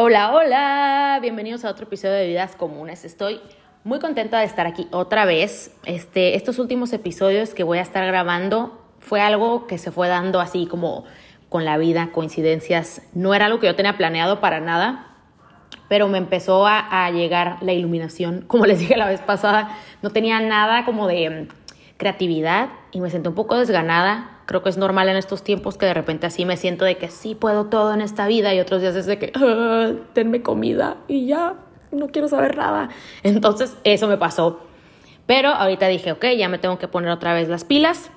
Hola, hola, bienvenidos a otro episodio de Vidas Comunes. Estoy muy contenta de estar aquí otra vez. Este, estos últimos episodios que voy a estar grabando fue algo que se fue dando así como con la vida, coincidencias. No era algo que yo tenía planeado para nada, pero me empezó a, a llegar la iluminación. Como les dije la vez pasada, no tenía nada como de mm, creatividad y me sentí un poco desganada creo que es normal en estos tiempos que de repente así me siento de que sí puedo todo en esta vida y otros días es de que ah, tenme comida y ya no quiero saber nada. Entonces eso me pasó. Pero ahorita dije, ok, ya me tengo que poner otra vez las pilas.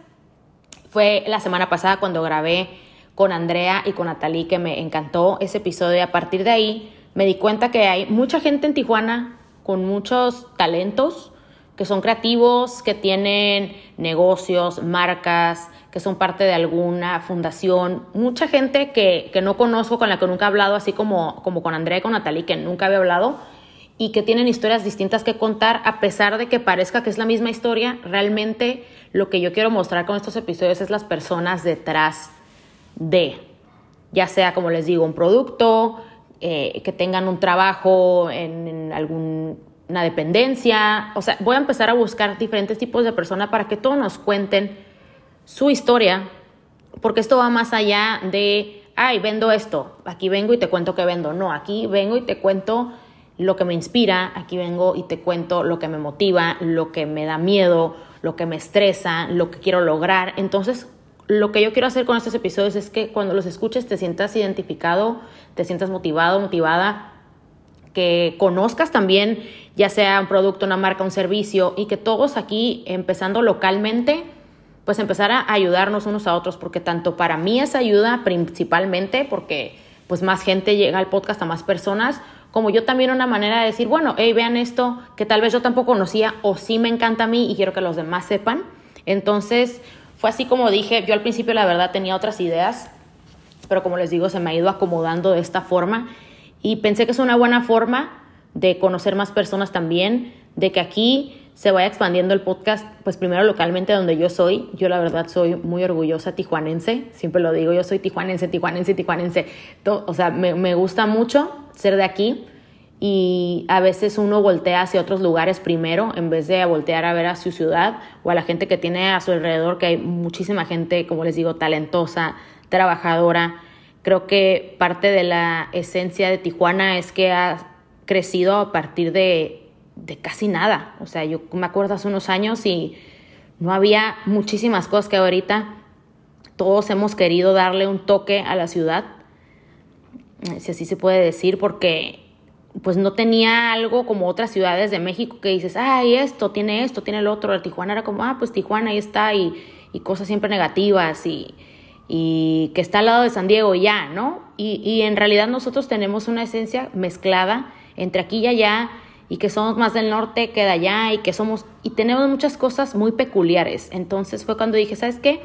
Fue la semana pasada cuando grabé con Andrea y con Natalie que me encantó ese episodio y a partir de ahí me di cuenta que hay mucha gente en Tijuana con muchos talentos, que son creativos, que tienen negocios, marcas, que son parte de alguna fundación, mucha gente que, que, no conozco, con la que nunca he hablado, así como, como con Andrea y con Natalie, que nunca había hablado, y que tienen historias distintas que contar, a pesar de que parezca que es la misma historia, realmente lo que yo quiero mostrar con estos episodios es las personas detrás de, ya sea, como les digo, un producto, eh, que tengan un trabajo en, en alguna dependencia, o sea, voy a empezar a buscar diferentes tipos de personas para que todos nos cuenten su historia, porque esto va más allá de, ay, vendo esto, aquí vengo y te cuento que vendo. No, aquí vengo y te cuento lo que me inspira, aquí vengo y te cuento lo que me motiva, lo que me da miedo, lo que me estresa, lo que quiero lograr. Entonces, lo que yo quiero hacer con estos episodios es que cuando los escuches te sientas identificado, te sientas motivado, motivada, que conozcas también ya sea un producto, una marca, un servicio y que todos aquí, empezando localmente, pues empezar a ayudarnos unos a otros, porque tanto para mí es ayuda principalmente, porque pues más gente llega al podcast a más personas, como yo también una manera de decir, bueno, hey, vean esto que tal vez yo tampoco conocía o sí me encanta a mí y quiero que los demás sepan. Entonces, fue así como dije, yo al principio la verdad tenía otras ideas, pero como les digo, se me ha ido acomodando de esta forma y pensé que es una buena forma de conocer más personas también, de que aquí se vaya expandiendo el podcast, pues primero localmente donde yo soy. Yo la verdad soy muy orgullosa tijuanense, siempre lo digo, yo soy tijuanense, tijuanense, tijuanense. o sea, me, me gusta mucho ser de aquí y a veces uno voltea hacia otros lugares primero en vez de voltear a ver a su ciudad o a la gente que tiene a su alrededor, que hay muchísima gente, como les digo, talentosa, trabajadora. Creo que parte de la esencia de Tijuana es que ha crecido a partir de de casi nada. O sea, yo me acuerdo hace unos años y no había muchísimas cosas que ahorita todos hemos querido darle un toque a la ciudad, si así se puede decir, porque pues no tenía algo como otras ciudades de México que dices, ay, esto tiene esto, tiene el otro. El Tijuana era como, ah, pues Tijuana ahí está y, y cosas siempre negativas y, y, que está al lado de San Diego ya, ¿no? Y, y en realidad nosotros tenemos una esencia mezclada entre aquí y allá y que somos más del norte que de allá y que somos y tenemos muchas cosas muy peculiares. Entonces fue cuando dije, ¿sabes qué?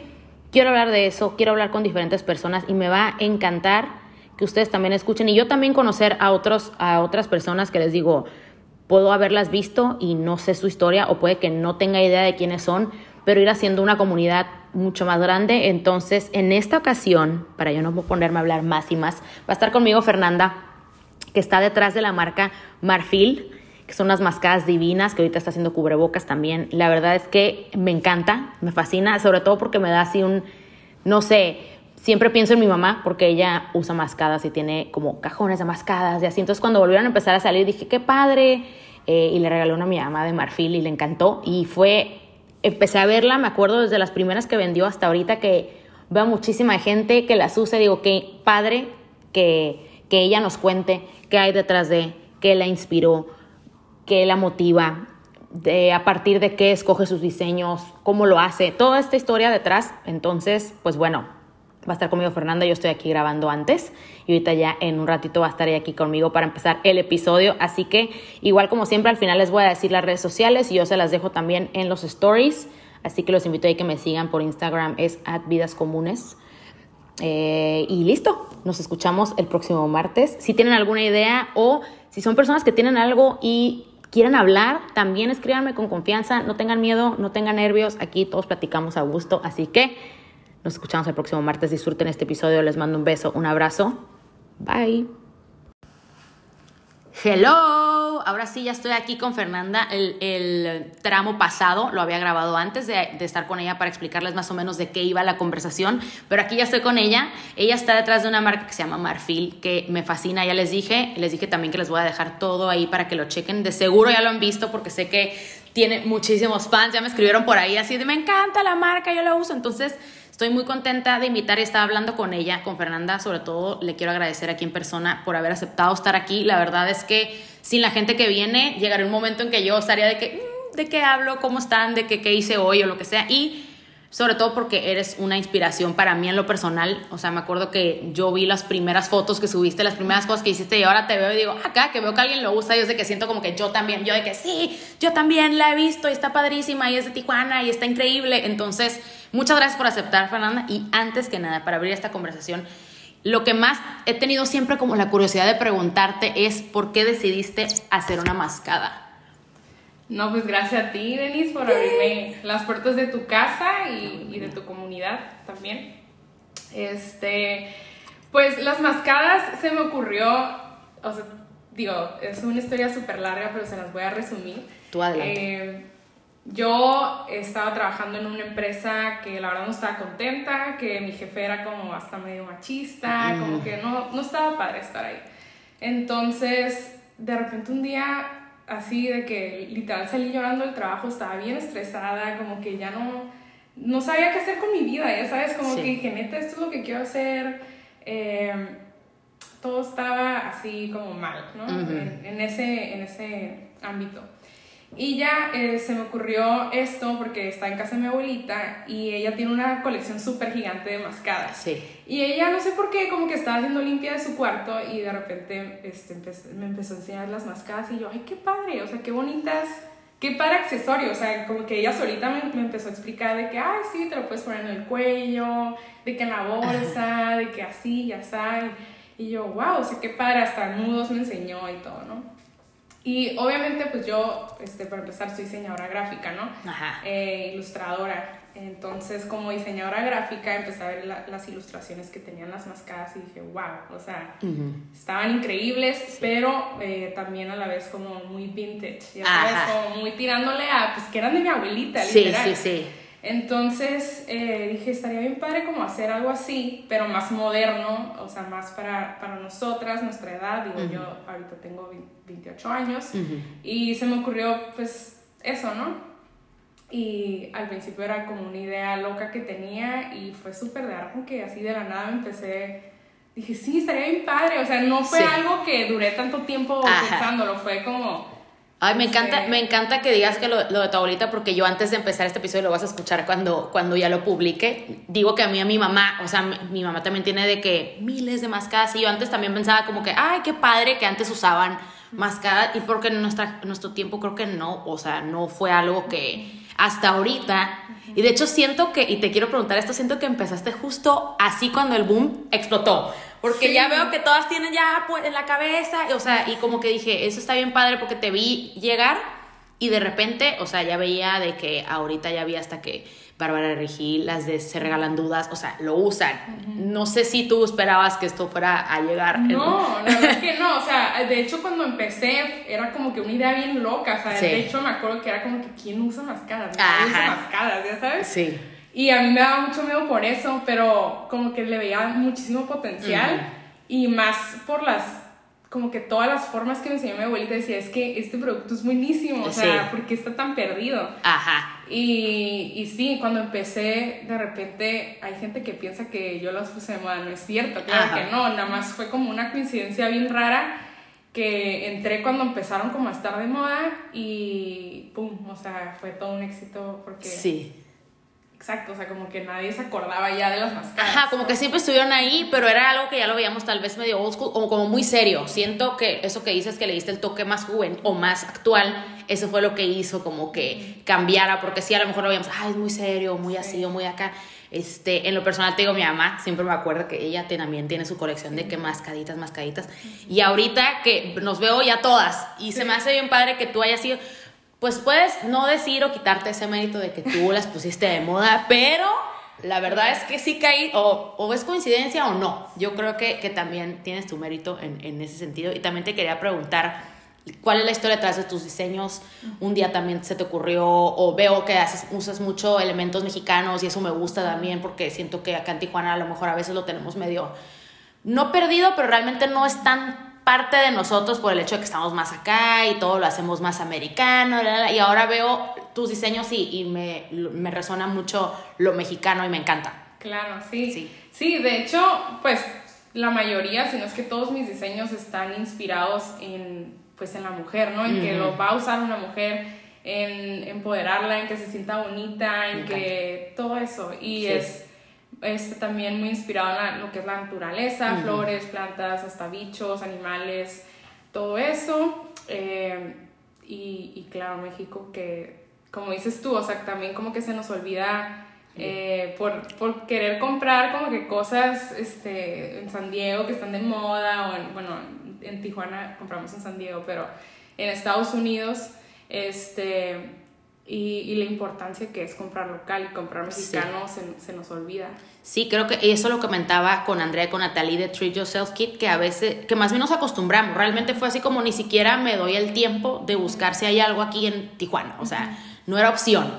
Quiero hablar de eso, quiero hablar con diferentes personas y me va a encantar que ustedes también escuchen y yo también conocer a otros a otras personas que les digo, puedo haberlas visto y no sé su historia o puede que no tenga idea de quiénes son, pero ir haciendo una comunidad mucho más grande. Entonces, en esta ocasión, para yo no ponerme a hablar más y más, va a estar conmigo Fernanda, que está detrás de la marca Marfil que son unas mascadas divinas, que ahorita está haciendo cubrebocas también. La verdad es que me encanta, me fascina, sobre todo porque me da así un, no sé, siempre pienso en mi mamá porque ella usa mascadas y tiene como cajones de mascadas y así. Entonces cuando volvieron a empezar a salir dije, qué padre. Eh, y le regaló una a mi mamá de marfil y le encantó. Y fue, empecé a verla, me acuerdo desde las primeras que vendió hasta ahorita que veo muchísima gente que las usa. Digo, qué padre que, que ella nos cuente qué hay detrás de, qué la inspiró qué la motiva, de a partir de qué escoge sus diseños, cómo lo hace, toda esta historia detrás. Entonces, pues bueno, va a estar conmigo Fernanda, yo estoy aquí grabando antes y ahorita ya en un ratito va a estar aquí conmigo para empezar el episodio. Así que igual como siempre al final les voy a decir las redes sociales y yo se las dejo también en los stories. Así que los invito a que me sigan por Instagram, es at. Eh, y listo, nos escuchamos el próximo martes. Si tienen alguna idea o si son personas que tienen algo y quieren hablar, también escríbanme con confianza, no tengan miedo, no tengan nervios, aquí todos platicamos a gusto, así que nos escuchamos el próximo martes, disfruten este episodio, les mando un beso, un abrazo, bye. Hello, ahora sí ya estoy aquí con Fernanda. El, tramo pasado lo había grabado antes de, estar con ella para explicarles más o menos de qué iba la conversación, pero aquí ya estoy con ella. Ella está detrás de una marca que se llama Marfil, que me fascina, ya les dije. Les dije también que les voy a dejar todo ahí para que lo chequen. De seguro ya lo han visto porque sé que tiene muchísimos fans, ya me escribieron por ahí así de me encanta la marca, yo la uso. Entonces, Estoy muy contenta de invitar y estar hablando con ella, con Fernanda. Sobre todo le quiero agradecer aquí en persona por haber aceptado estar aquí. La verdad es que sin la gente que viene, llegará un momento en que yo estaría de que, mm, ¿de qué hablo? ¿Cómo están? ¿De qué, qué hice hoy? O lo que sea. Y sobre todo porque eres una inspiración para mí en lo personal. O sea, me acuerdo que yo vi las primeras fotos que subiste, las primeras cosas que hiciste y ahora te veo y digo, acá, que veo que alguien lo usa, yo sé que siento como que yo también, yo de que sí, yo también la he visto y está padrísima y es de Tijuana y está increíble. Entonces, Muchas gracias por aceptar, Fernanda. Y antes que nada, para abrir esta conversación, lo que más he tenido siempre como la curiosidad de preguntarte es por qué decidiste hacer una mascada. No, pues gracias a ti, Denise, por abrirme las puertas de tu casa y, de tu comunidad también. Este, pues las mascadas se me ocurrió, o sea, digo, es una historia súper larga, pero se las voy a resumir. Tú adelante. Eh, yo estaba trabajando en una empresa que la verdad no estaba contenta, que mi jefe era como hasta medio machista, mm. como que no, no estaba padre estar ahí. Entonces, de repente un día, así de que literal salí llorando del trabajo, estaba bien estresada, como que ya no, no sabía qué hacer con mi vida, ya sabes, como que dije, neta, esto es lo que quiero hacer. Em, todo estaba así como mal, ¿no? en, ese, en ese ámbito. Y ya eh, se me ocurrió esto porque está en casa de mi abuelita y ella tiene una colección súper gigante de mascadas. Sí. Y ella, no sé por qué, como que estaba haciendo limpia de su cuarto y de repente este, me empezó a enseñar las mascadas y yo, ay, qué padre, o sea, qué bonitas, qué padre accesorio. O sea, como que ella solita me, me empezó a explicar de que, ay, sí, te lo puedes poner en el cuello, de que en la bolsa, de que así, ya sabes. Y yo, wow, o sea, qué padre, hasta nudos me enseñó y todo, ¿no? Y obviamente, pues yo, este, para empezar, soy diseñadora gráfica, ¿no? Ajá. Eh, ilustradora. Entonces, como diseñadora gráfica, empecé a ver las ilustraciones que tenían las mascadas y dije, wow, o sea, estaban increíbles, pero eh, también a la vez como muy vintage, ya sabes, como muy tirándole a, pues que eran de mi abuelita, literal. Sí, sí, sí. Entonces eh, dije, estaría bien padre como hacer algo así, pero más moderno, o sea, más para, para nosotras, nuestra edad. Digo, yo ahorita tengo 28 años. Y se me ocurrió pues eso, ¿no? Y al principio era como una idea loca que tenía y fue súper de algo que así de la nada empecé, dije, sí, estaría bien padre, o sea, no fue algo que duré tanto tiempo pensándolo, fue como Ay, me encanta, me encanta que digas que lo, de tu abuelita, porque yo antes de empezar este episodio lo vas a escuchar cuando, cuando ya lo publique. Digo que a mí, a mi mamá, o sea, mi, mamá también tiene de que miles de mascadas y yo antes también pensaba como que, ay, qué padre que antes usaban mascadas y porque en nuestra, nuestro tiempo creo que no, o sea, no fue algo que hasta ahorita. Y de hecho siento que, y te quiero preguntar esto, siento que empezaste justo así cuando el boom explotó. Porque ya veo que todas tienen ya pues, en la cabeza, o sea, y como que dije, eso está bien padre porque te vi llegar y de repente, o sea, ya veía de que ahorita ya había hasta que Bárbara Regil, las de Se Regalan Dudas, o sea, lo usan. No sé si tú esperabas que esto fuera a llegar. No, la verdad es que no, o sea, de hecho cuando empecé era como que una idea bien loca, o sea, de hecho me acuerdo que era como que ¿quién usa mascadas? ¿Quién usa mascadas? ¿Ya sabes? Sí. Y a mí me daba mucho miedo por eso, pero como que le veía muchísimo potencial. Y más por las, como que todas las formas que me enseñó mi abuelita decía, es que este producto es buenísimo, o sea, ¿por qué está tan perdido? Ajá. Y, y sí, cuando empecé, de repente hay gente que piensa que yo los puse de moda, no es cierto, claro que no, nada más fue como una coincidencia bien rara que entré cuando empezaron como a estar de moda y pum, o sea, fue todo un éxito porque... Sí Exacto, o sea, como que nadie se acordaba ya de las máscaras. Ajá, como que siempre estuvieron ahí, pero era algo que ya lo veíamos tal vez medio old school o como muy serio. Siento que eso que dices que le diste el toque más joven o más actual, eso fue lo que hizo como que cambiara, porque sí, a lo mejor lo veíamos, ay, es muy serio, muy así o muy acá. Este, en lo personal te digo, mi mamá siempre me acuerdo que ella también tiene su colección de que mascaditas, mascaditas. Y ahorita que nos veo ya todas y se me hace bien padre que tú hayas sido pues puedes no decir o quitarte ese mérito de que tú las pusiste de moda, pero la verdad es que sí caí, o, o es coincidencia o no. Yo creo que, que también tienes tu mérito en, en, ese sentido. Y también te quería preguntar, ¿Cuál es la historia detrás de tus diseños? Un día también se te ocurrió, o veo que haces, usas mucho elementos mexicanos y eso me gusta también porque siento que acá en Tijuana a lo mejor a veces lo tenemos medio, no perdido, pero realmente no es tan parte de nosotros por el hecho de que estamos más acá y todo lo hacemos más americano. Y ahora veo tus diseños y, y me, me resuena mucho lo mexicano y me encanta. Claro, sí. Sí, sí de hecho, pues la mayoría, si no es que todos mis diseños están inspirados en pues en la mujer, ¿no? En que lo va a usar una mujer, en empoderarla, en que se sienta bonita, en que todo eso. Y es, es, también muy inspirado en lo que es la naturaleza, flores, plantas, hasta bichos, animales, todo eso. Eh, y, y, claro, México que, como dices tú, o sea, también como que se nos olvida... Eh, por, por, querer comprar como que cosas este, en San Diego que están de moda o en, bueno, en Tijuana compramos en San Diego, pero en Estados Unidos, este, y, y la importancia que es comprar local y comprar mexicano se, se, nos olvida. Sí, creo que eso lo comentaba con Andrea y con Natalie de Treat Yourself Kit, que a veces, que más bien nos acostumbramos, realmente fue así como ni siquiera me doy el tiempo de buscar si hay algo aquí en Tijuana, o sea no era opción.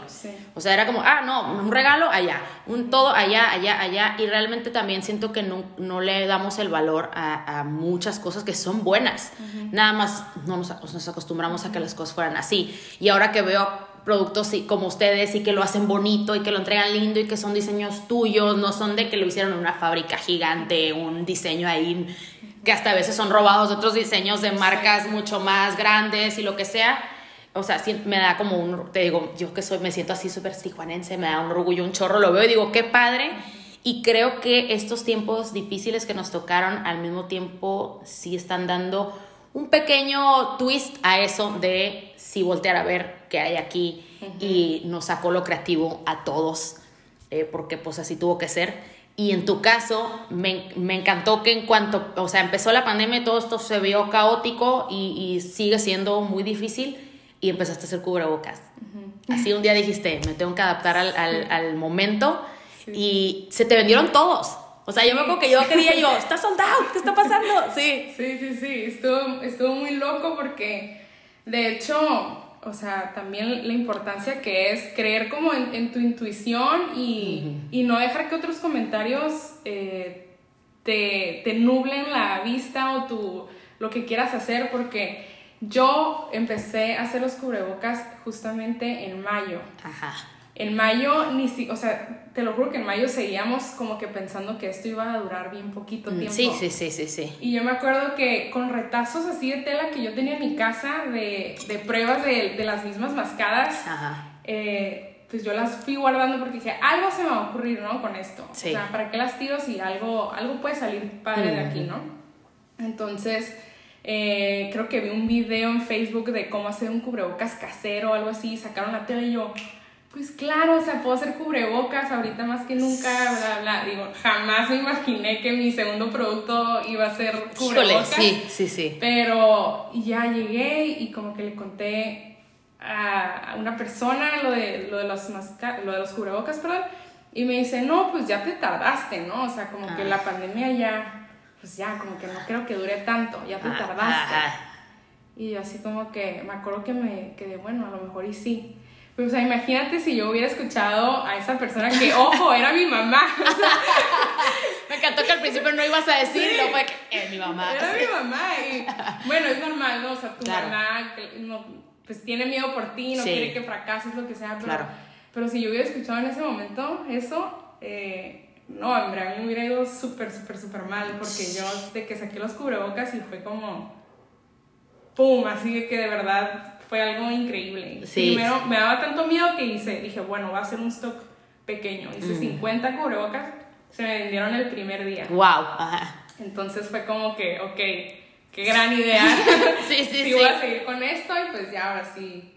O sea, era como, ah, no, un regalo allá, un todo allá, allá, allá. Y realmente también siento que no, no le damos el valor a, a, muchas cosas que son buenas. Nada más no nos, nos, acostumbramos a que las cosas fueran así. Y ahora que veo productos como ustedes y que lo hacen bonito y que lo entregan lindo y que son diseños tuyos, no son de que lo hicieron en una fábrica gigante, un diseño ahí que hasta a veces son robados de otros diseños de marcas mucho más grandes y lo que sea o sea, me da como un, te digo, yo que soy, me siento así súper tijuanense, me da un orgullo, un chorro, lo veo y digo, qué padre. Y creo que estos tiempos difíciles que nos tocaron al mismo tiempo sí están dando un pequeño twist a eso de si voltear a ver qué hay aquí y nos sacó lo creativo a todos, eh, porque pues así tuvo que ser. Y en tu caso, me, me, encantó que en cuanto, o sea, empezó la pandemia, todo esto se vio caótico y, y sigue siendo muy difícil y empezaste a hacer cubrebocas. Así un día dijiste, me tengo que adaptar al, al, al momento y se te vendieron todos. O sea, yo me acuerdo que yo quería yo, está soldado, ¿qué está pasando? Sí. Sí, sí, sí, estuvo, estuvo muy loco porque, de hecho, o sea, también la importancia que es creer como en, en tu intuición y, y, no dejar que otros comentarios eh, te, te nublen la vista o tu, lo que quieras hacer porque yo empecé a hacer los cubrebocas justamente en mayo. Ajá. En mayo, ni si, o sea, te lo juro que en mayo seguíamos como que pensando que esto iba a durar bien poquito mm, tiempo. Sí, sí, sí, sí, sí. Y yo me acuerdo que con retazos así de tela que yo tenía en mi casa de, de pruebas de, de, las mismas mascadas, eh, pues yo las fui guardando porque dije, algo se me va a ocurrir, ¿no? Con esto. Sí. O sea, ¿para qué las tiro si algo, algo puede salir padre de aquí, ¿no? Entonces eh, creo que vi un video en Facebook de cómo hacer un cubrebocas casero o algo así, sacaron la tele y yo, pues claro, o sea, puedo hacer cubrebocas ahorita más que nunca, bla, bla. Digo, jamás me imaginé que mi segundo producto iba a ser cubrebocas. sí, sí, sí. Pero ya llegué y como que le conté a una persona lo de, lo de, los, lo de los cubrebocas, perdón, y me dice, no, pues ya te tardaste, ¿no? O sea, como que ah. la pandemia ya pues ya, como que no creo que dure tanto, ya te tardaste. Y yo así como que me acuerdo que me quedé, bueno, a lo mejor y sí. O sea, imagínate si yo hubiera escuchado a esa persona que, ojo, era mi mamá. me encantó que al principio no ibas a decirlo, fue que era mi mamá. Era mi mamá. Y bueno, es normal, ¿no? O sea, tu mamá no, pues tiene miedo por ti, no quiere que fracases, lo que sea. Pero, claro. pero si yo hubiera escuchado en ese momento eso, eh, no, hombre, a mí me hubiera ido súper, súper, súper mal, porque yo de que saqué los cubrebocas y fue como, ¡pum! Así que de verdad fue algo increíble. Sí. Primero me daba tanto miedo que hice, dije, bueno, va a ser un stock pequeño. Hice 50 mm. cubrebocas, se me vendieron el primer día. ¡Wow! Ajá. Entonces fue como que, ok, qué gran idea. sí, sí, sí. voy a seguir con esto y pues ya ahora sí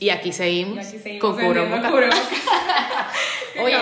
y aquí seguimos, con cubrebocas. Oye,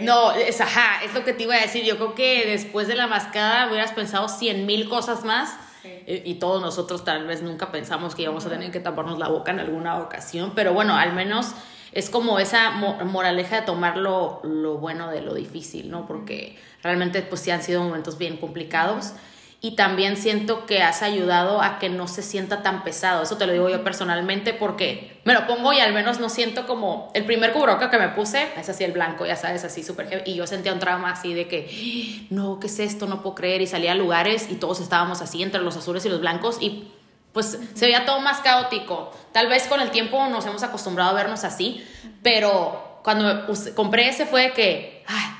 no, es, ajá, es lo que te iba a decir. Yo creo que después de la mascada hubieras pensado cien mil cosas más. Y, todos nosotros tal vez nunca pensamos que íbamos a tener que taparnos la boca en alguna ocasión. Pero bueno, al menos es como esa moraleja de tomar lo, lo, bueno de lo difícil, ¿no? Porque realmente pues sí han sido momentos bien complicados. Y también siento que has ayudado a que no se sienta tan pesado. Eso te lo digo yo personalmente porque me lo pongo y al menos no siento como el primer cubroca que me puse, es así el blanco, ya sabes, así súper heavy. Y yo sentía un trauma así de que, no, ¿qué es esto? No puedo creer. Y salía a lugares y todos estábamos así entre los azules y los blancos y pues se veía todo más caótico. Tal vez con el tiempo nos hemos acostumbrado a vernos así, pero cuando compré ese fue que, ay,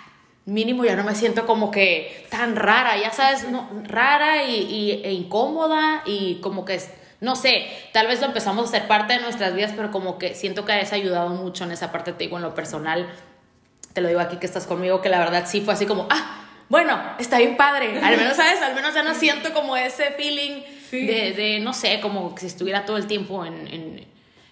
mínimo ya no me siento como que tan rara, ya sabes, no, rara y, e incómoda y como que, no sé, tal vez lo empezamos a hacer parte de nuestras vidas, pero como que siento que has ayudado mucho en esa parte, te digo, en lo personal, te lo digo aquí que estás conmigo, que la verdad sí fue así como, ah, bueno, está bien padre, al menos, ¿sabes? Al menos ya no siento como ese feeling de, de, no sé, como que si estuviera todo el tiempo en, en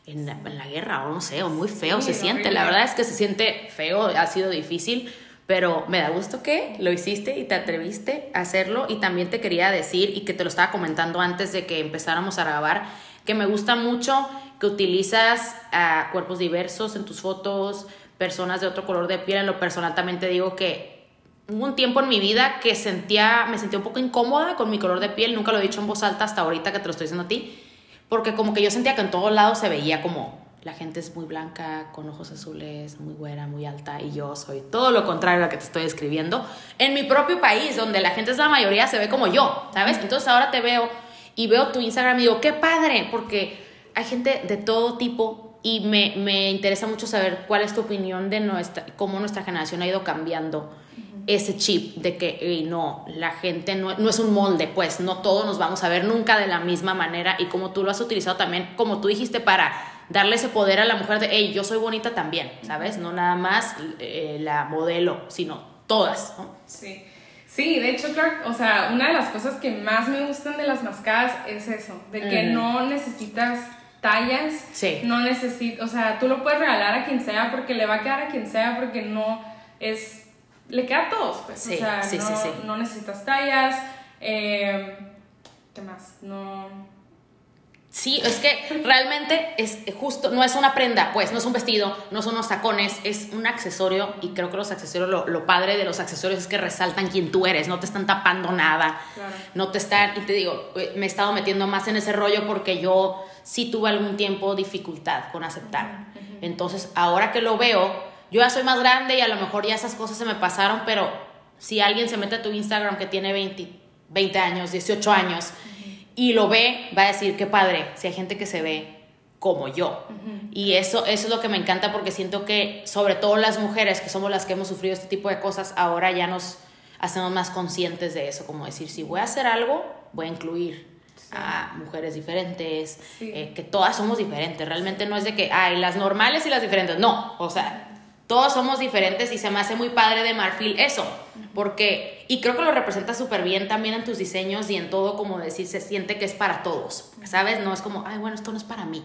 en la, guerra o no sé, o muy feo se siente. La verdad es que se siente feo, ha sido difícil, pero me da gusto que lo hiciste y te atreviste a hacerlo. Y también te quería decir, y que te lo estaba comentando antes de que empezáramos a grabar, que me gusta mucho que utilizas a cuerpos diversos en tus fotos, personas de otro color de piel. En lo personal también te digo que hubo un tiempo en mi vida que sentía, me sentía un poco incómoda con mi color de piel. Nunca lo he dicho en voz alta hasta ahorita que te lo estoy diciendo a ti. Porque como que yo sentía que en todos lados se veía como la gente es muy blanca, con ojos azules, muy buena, muy alta, y yo soy todo lo contrario a lo que te estoy describiendo. En mi propio país, donde la gente es la mayoría, se ve como yo, ¿sabes? Entonces ahora te veo y veo tu Instagram y digo, qué padre, porque hay gente de todo tipo y me, me interesa mucho saber cuál es tu opinión de nuestra, cómo nuestra generación ha ido cambiando ese chip de que no, la gente no, no, es un molde, pues no todos nos vamos a ver nunca de la misma manera y como tú lo has utilizado también, como tú dijiste, para darle ese poder a la mujer de, hey, yo soy bonita también, ¿sabes? No nada más eh, la modelo, sino todas, Sí. Sí, de hecho, creo, o sea, una de las cosas que más me gustan de las mascadas es eso, de que no necesitas tallas, sí. no necesitas, o sea, tú lo puedes regalar a quien sea porque le va a quedar a quien sea porque no es, le queda a todos, pues, o sea, no, no, necesitas tallas, eh, ¿qué más? No Sí, es que realmente es justo, no es una prenda, pues, no es un vestido, no son unos tacones, es un accesorio y creo que los accesorios, lo, padre de los accesorios es que resaltan quién tú eres, no te están tapando nada, no te están, y te digo, eh, me he estado metiendo más en ese rollo porque yo sí tuve algún tiempo dificultad con aceptar. Entonces, ahora que lo veo, yo ya soy más grande y a lo mejor ya esas cosas se me pasaron, pero si alguien se mete a tu Instagram que tiene 20, 20 años, 18 años, y lo ve, va a decir, qué padre, si hay gente que se ve como yo. Y eso, eso es lo que me encanta porque siento que sobre todo las mujeres, que somos las que hemos sufrido este tipo de cosas, ahora ya nos hacemos más conscientes de eso, como decir, si voy a hacer algo, voy a incluir a mujeres diferentes, eh, que todas somos diferentes, realmente no es de que, hay las normales y las diferentes, no, o sea, todos somos diferentes y se me hace muy padre de Marfil eso, porque, y creo que lo representa súper bien también en tus diseños y en todo, como decir, se siente que es para todos, ¿sabes? No es como, ay, bueno, esto no es para mí,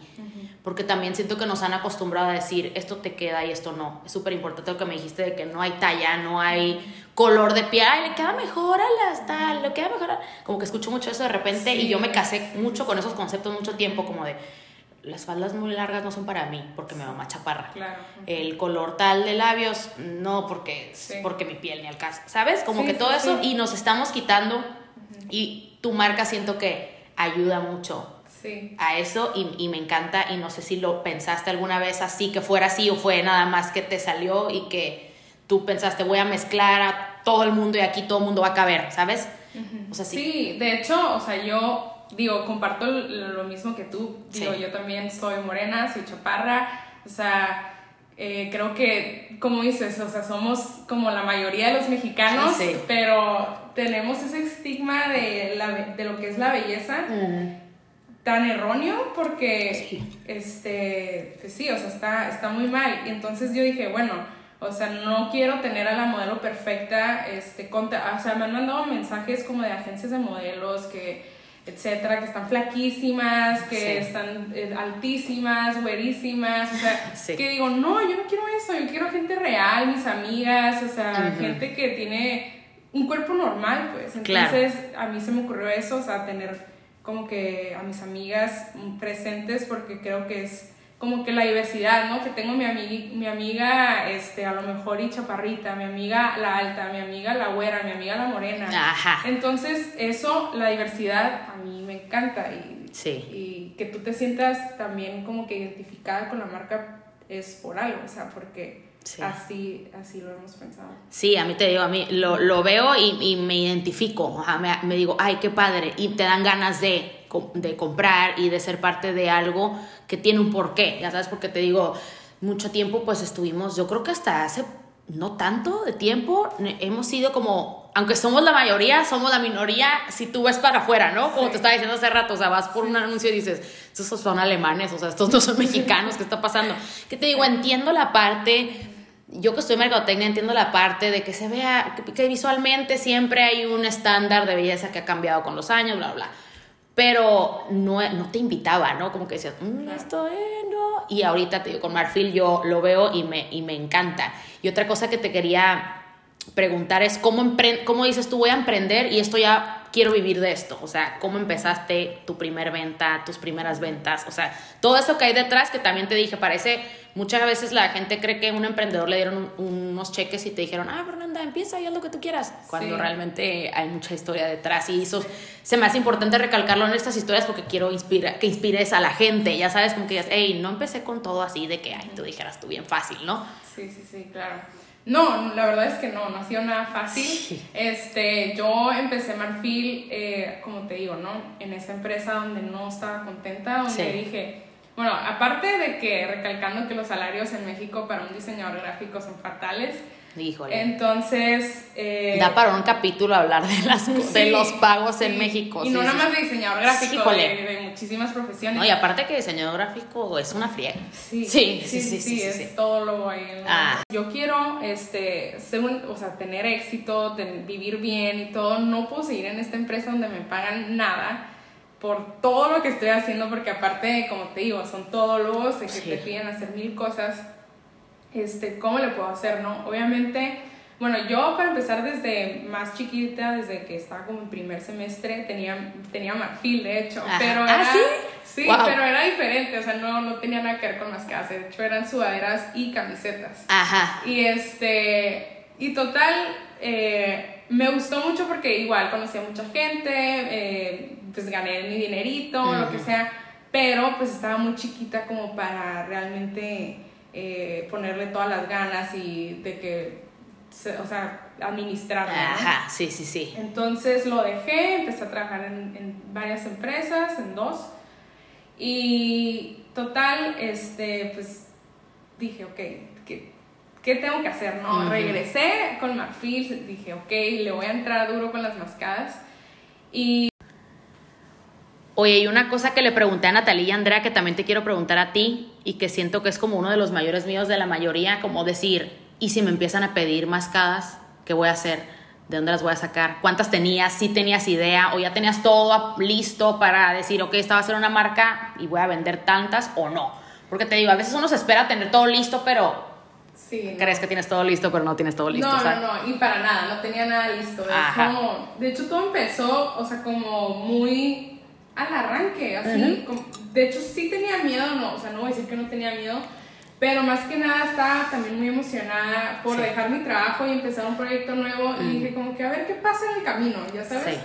porque también siento que nos han acostumbrado a decir, esto te queda y esto no. Es súper importante lo que me dijiste de que no hay talla, no hay color de piel, ay, le queda mejor a las tal, le queda mejor, como que escucho mucho eso de repente y yo me casé mucho con esos conceptos mucho tiempo, como de las faldas muy largas no son para mí porque me va más chaparra. El color tal de labios, no porque, porque mi piel ni al caso. ¿Sabes? Como que todo eso y nos estamos quitando y tu marca siento que ayuda mucho a eso y, y, me encanta y no sé si lo pensaste alguna vez así, que fuera así o fue nada más que te salió y que tú pensaste voy a mezclar a todo el mundo y aquí todo el mundo va a caber, ¿sabes? O sea, sí. sí, de hecho, o sea, yo digo, comparto lo mismo que tú. Digo, yo también soy morena, soy chaparra. O sea, eh, creo que, como dices, o sea, somos como la mayoría de los mexicanos, pero tenemos ese estigma de, la, de lo que es la belleza. tan erróneo porque este pues sí o sea está, está muy mal y entonces yo dije bueno o sea, no quiero tener a la modelo perfecta, este, o sea, me han mandado mensajes como de agencias de modelos que etcétera, que están flaquísimas, que están eh, altísimas, güerísimas, o sea, que digo, no, yo no quiero eso, yo quiero gente real, mis amigas, o sea, gente que tiene un cuerpo normal, pues. Entonces, a mí se me ocurrió eso, o sea, tener como que a mis amigas presentes porque creo que es como que la diversidad, ¿no? Que tengo mi, amiga, mi amiga, este, a lo mejor y chaparrita, mi amiga la alta, mi amiga la güera, mi amiga la morena. Ajá. Entonces, eso, la diversidad, a mí me encanta. Y, Sí. y que tú te sientas también como que identificada con la marca es por algo, o sea, porque Sí. así, así lo hemos pensado. Sí, a mí te digo, a mí lo, lo veo y, y me identifico, ajá, me, me digo, ay, qué padre, y te dan ganas de, de comprar y de ser parte de algo que tiene un porqué, ya sabes, porque te digo, mucho tiempo pues estuvimos, yo creo que hasta hace no tanto de tiempo, hemos sido como, aunque somos la mayoría, somos la minoría, si tú ves para afuera, ¿no? Como Sí. te estaba diciendo hace rato, o sea, vas por un anuncio y dices, estos son alemanes, o sea, estos no son mexicanos, ¿qué está pasando? Que te digo, entiendo la parte yo que estoy en mercadotecnia entiendo la parte de que se vea, que, que visualmente siempre hay un estándar de belleza que ha cambiado con los años, bla, bla. Pero no, no te invitaba, ¿no? Como que decías, "Mm, Claro. esto eh, no. Y ahorita te digo, con Marfil yo lo veo y me, y me encanta. Y otra cosa que te quería preguntar es, ¿cómo, ¿cómo dices tú voy a emprender y esto ya quiero vivir de esto? O sea, ¿cómo empezaste tu primer venta, tus primeras ventas? O sea, todo eso que hay detrás que también te dije, parece, muchas veces la gente cree que a un emprendedor le dieron un- unos cheques y te dijeron, ah, Fernanda, empieza y haz lo que tú quieras. Cuando Sí. realmente hay mucha historia detrás y eso se me hace importante recalcarlo en estas historias porque quiero inspira, que inspires a la gente. Ya sabes, como que digas, hey, no empecé con todo así de que, ay, tú dijeras tú bien fácil, ¿no? Sí, sí, sí, claro. No, la verdad es que no, no ha sido nada fácil. Sí. Este, yo empecé Marfil, eh, como te digo, ¿no? En esa empresa donde no estaba contenta, donde Sí. dije, bueno, aparte de que recalcando que los salarios en México para un diseñador gráfico son fatales, Híjole. entonces... eh, Da para un capítulo hablar de, las, de los pagos en. México. Y sí, no nada más de diseñador gráfico, de, de muchísimas profesiones. No, y aparte que diseñador gráfico es una friega. Sí, Sí, sí, sí, sí, es todo lo ahí. Ah. Yo quiero, este, ser un- o sea, tener éxito, ten- vivir bien y todo. No puedo seguir en esta empresa donde me pagan nada por todo lo que estoy haciendo, porque aparte, como te digo, son todólogos que te piden hacer mil cosas. Este, ¿cómo le puedo hacer, no? Obviamente, bueno, yo para empezar desde más chiquita, desde que estaba como en primer semestre, tenía, tenía marfil, de hecho, Ajá. pero ¿Ah, era, sí? Sí, Wow. pero era diferente, o sea, no, no tenía nada que ver con mascadas, de hecho eran sudaderas y camisetas. Ajá. Y este, y total, eh, me gustó mucho porque igual conocí a mucha gente, eh, pues gané mi dinerito, lo que sea, pero pues estaba muy chiquita como para realmente eh, ponerle todas las ganas y de que, o sea, administrarlo. ¿no? Ajá, sí, sí, sí. Entonces lo dejé, empecé a trabajar en, en varias empresas, en dos. Y total, este, pues dije, ok, ¿qué, qué tengo que hacer? No, regresé con Marfil, dije, ok, le voy a entrar duro con las mascadas. Y Oye, y una cosa que le pregunté a Natalia y Andrea, que también te quiero preguntar a ti, y que siento que es como uno de los mayores míos de la mayoría, como decir, ¿y si me empiezan a pedir mascadas? ¿Qué voy a hacer? ¿De dónde las voy a sacar? ¿Cuántas tenías? ¿Sí tenías idea? ¿O ya tenías todo listo para decir, ok, esta va a ser una marca y voy a vender tantas o no? Porque te digo, a veces uno se espera tener todo listo, pero sí. no. crees que tienes todo listo, pero no tienes todo listo. no, ¿sabes? no, no, y para nada, no tenía nada listo. De Ajá. hecho, de hecho, todo empezó, o sea, como muy al arranque, así. como- de hecho, sí tenía miedo, no, o sea, no voy a decir que no tenía miedo, pero más que nada estaba también muy emocionada por Sí. dejar mi trabajo y empezar un proyecto nuevo. Y dije, como que a ver qué pasa en el camino, ya sabes. Sí.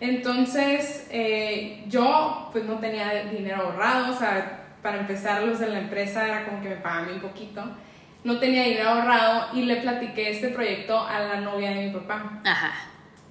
Entonces, eh, yo pues no tenía dinero ahorrado, o sea, para empezar los de la empresa era como que me pagaban bien poquito. No tenía dinero ahorrado y le platiqué este proyecto a la novia de mi papá, Ajá,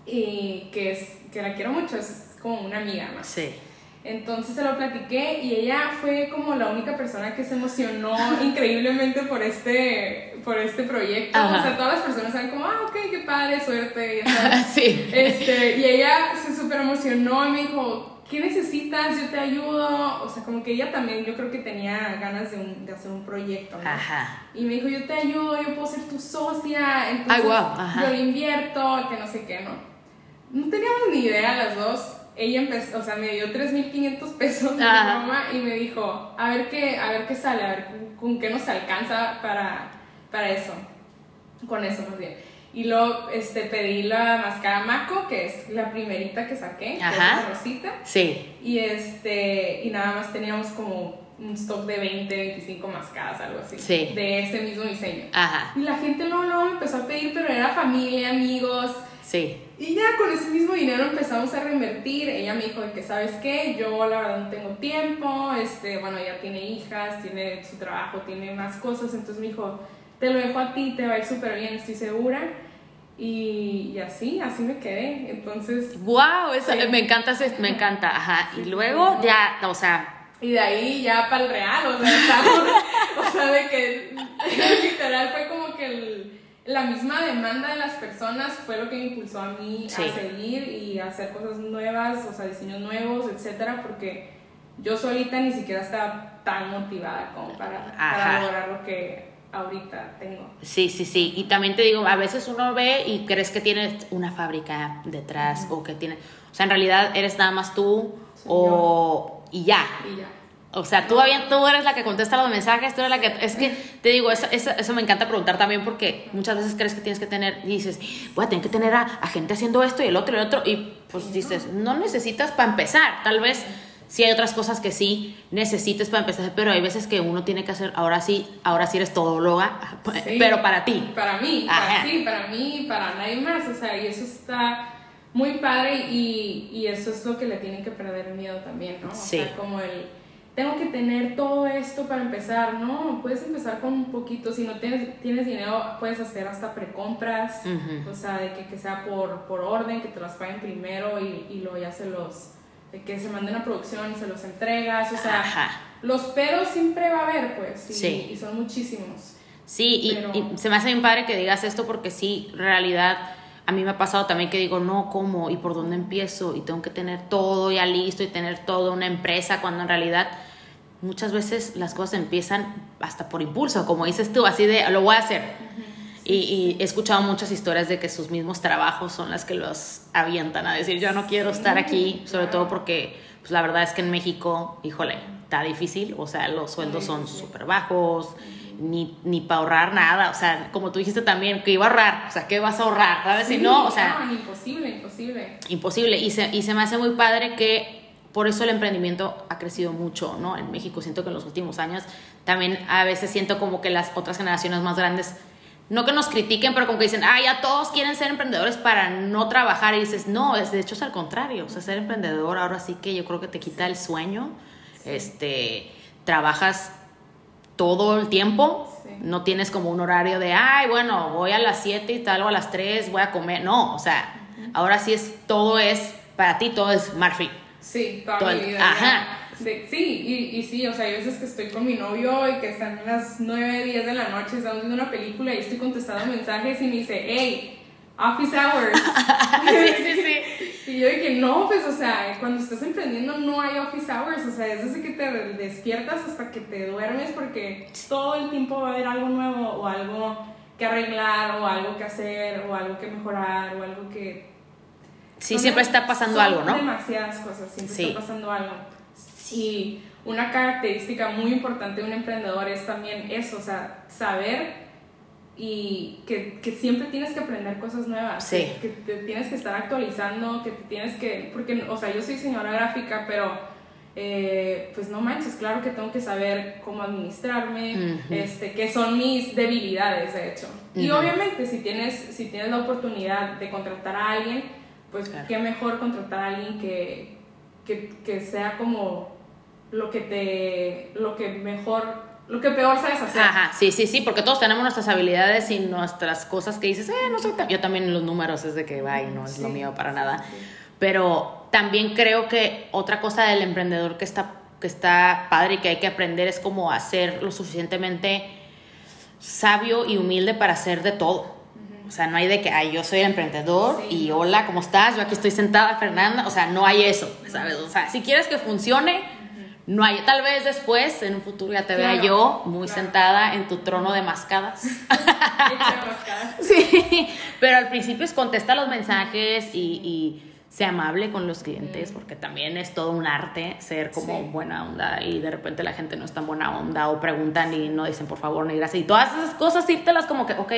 y que, es, que la quiero mucho, es como una amiga más. sí. Entonces se lo platiqué y ella fue como la única persona que se emocionó increíblemente por este, por este proyecto. Ajá. O sea, todas las personas eran como, ah, ok, qué padre, suerte, ya sabes. sí. Este, y ella se súper emocionó y me dijo, ¿qué necesitas? Yo te ayudo. O sea, como que ella también yo creo que tenía ganas de, un- de hacer un proyecto, ¿no? Ajá. Y me dijo, yo te ayudo, yo puedo ser tu socia, entonces Ay, guau, ajá. yo le invierto, que no sé qué, ¿no? No teníamos ni idea las dos. Ella empezó, o sea, me dio 3.500 pesos de Ajá. broma y me dijo, a ver qué, a ver qué sale, a ver con, con qué nos alcanza para, para eso. Con eso más bien. Y luego este, pedí la máscara Mako, que es la primerita que saqué, que es Ajá. la rosita. Sí. Y este, y nada más teníamos como un stock de 20, 25 mascadas, algo así. Sí. De ese mismo diseño. Ajá. Y la gente luego, luego me empezó a pedir, pero era familia, amigos. Sí. Y ya con ese mismo dinero empezamos a reinvertir. Ella me dijo que, ¿sabes qué? Yo la verdad no tengo tiempo. Este, bueno, ella tiene hijas, tiene su trabajo, tiene más cosas. Entonces me dijo, te lo dejo a ti, te va a ir súper bien, estoy segura. Y, y así, así me quedé. Entonces, Wow, eso, Sí. me encanta, ese- me encanta, ajá. Y luego ya, o sea, y de ahí ya para el real, o sea, estamos- o sea, de que literal fue como que el- la misma demanda de las personas fue lo que me impulsó a mí Sí. a seguir y a hacer cosas nuevas, o sea, diseños nuevos, etcétera, porque yo solita ni siquiera estaba tan motivada como para, lograr lo que ahorita tengo. sí, sí, sí. Y también te digo, a veces uno ve y crees que tienes una fábrica detrás o que tiene, o sea, en realidad eres nada más tú Soy o y ya. Y ya. O sea, tú, tú eres la que contesta los mensajes, tú eres la que... Es que, te digo, eso, eso, eso me encanta preguntar también porque muchas veces crees que tienes que tener, dices, voy a tener que tener a, a gente haciendo esto y el otro y el otro, y pues dices, no necesitas para empezar, tal vez sí hay otras cosas que sí necesites para empezar, pero hay veces que uno tiene que hacer, ahora sí, ahora sí eres todóloga, Sí. pero para ti. Para mí, para, sí, para mí, para nadie más. O sea, y eso está muy padre y, y eso es lo que le tienen que perder el miedo también, ¿no? O Sí. sea, como el, tengo que tener todo esto para empezar, ¿no? Puedes empezar con un poquito, si no tienes, tienes dinero, puedes hacer hasta precompras, Ujú. o sea, de que, que sea por, por orden, que te las paguen primero y, y luego ya se los, de que se manden a producción y se los entregas, o sea, Ajá. los peros siempre va a haber, pues, y, Sí. y son muchísimos. Sí, y, Pero- y se me hace bien padre que digas esto porque sí, realidad, a mí me ha pasado también que digo, no, ¿cómo? ¿Y por dónde empiezo? Y tengo que tener todo ya listo y tener toda una empresa, cuando en realidad muchas veces las cosas empiezan hasta por impulso, como dices tú, así de, lo voy a hacer. Y, y he escuchado muchas historias de que sus mismos trabajos son las que los avientan a decir, yo no quiero estar aquí, sobre todo porque pues, la verdad es que en México, híjole, está difícil, o sea, los sueldos son súper bajos, ni, ni para ahorrar nada, o sea, como tú dijiste también, que iba a ahorrar, o sea, ¿qué vas a ahorrar? ¿Sabes? Si Sí, no, o sea, no, imposible, imposible. imposible. Y se, y se me hace muy padre que por eso el emprendimiento ha crecido mucho, ¿no? En México siento que en los últimos años también a veces siento como que las otras generaciones más grandes, no que nos critiquen, pero como que dicen, ah, ya todos quieren ser emprendedores para no trabajar. Y dices, no, es, de hecho es al contrario. O sea, ser emprendedor ahora sí que yo creo que te quita el sueño. Este, trabajas todo el tiempo. Sí. No tienes como un horario de, ay, bueno, voy a las 7 y tal, o a las 3 voy a comer. No, o sea, ahora sí es, todo es, para ti todo es Murphy. Sí, toda Todo mi vida. ajá. De- sí, y, y sí, o sea, hay veces que estoy con mi novio y que están las 9, 10 de la noche, estamos viendo una película y estoy contestando mensajes y me dice, hey, office hours. sí, sí, sí. Y yo dije, no, pues, o sea, cuando estás emprendiendo no hay office hours, o sea, es desde que te despiertas hasta que te duermes porque todo el tiempo va a haber algo nuevo o algo que arreglar o algo que hacer o algo que mejorar o algo que Sí, Son siempre está pasando algo, ¿no? Demasiadas cosas, siempre Sí. está pasando algo. Y una característica muy importante de un emprendedor es también eso, o sea, saber y que, que siempre tienes que aprender cosas nuevas. Sí. Que, que te tienes que estar actualizando, que te tienes que... Porque, o sea, yo soy diseñadora gráfica, pero... eh, pues no manches, claro que tengo que saber cómo administrarme, Ujú. este, qué son mis debilidades, de hecho. Y Ujú. obviamente, si tienes, si tienes la oportunidad de contratar a alguien, pues Claro. qué mejor contratar a alguien que, que, que sea como lo que te, lo que mejor, lo que peor sabes hacer. Ajá, sí, sí, sí, porque todos tenemos nuestras habilidades y nuestras cosas que dices, eh, no soy tan... Yo también los números es de que, vaya, no es lo mío para sí, nada. sí. Pero también creo que otra cosa del emprendedor que está, que está padre y que hay que aprender es como hacer lo suficientemente sabio y humilde para hacer de todo. O sea, no hay de que, ay, yo soy el emprendedor y hola, ¿cómo estás? Yo aquí estoy sentada, Fernanda. O sea, no hay eso, ¿sabes? O sea, si quieres que funcione, no hay. Tal vez después, en un futuro, ya te vea yo muy claro. sentada en tu trono de mascadas. Sí, pero al principio es contesta los mensajes y, y sea amable con los clientes, porque también es todo un arte ser como Sí. buena onda y de repente la gente no es tan buena onda o preguntan y no dicen por favor ni gracias y todas esas cosas írtelas como que, ok,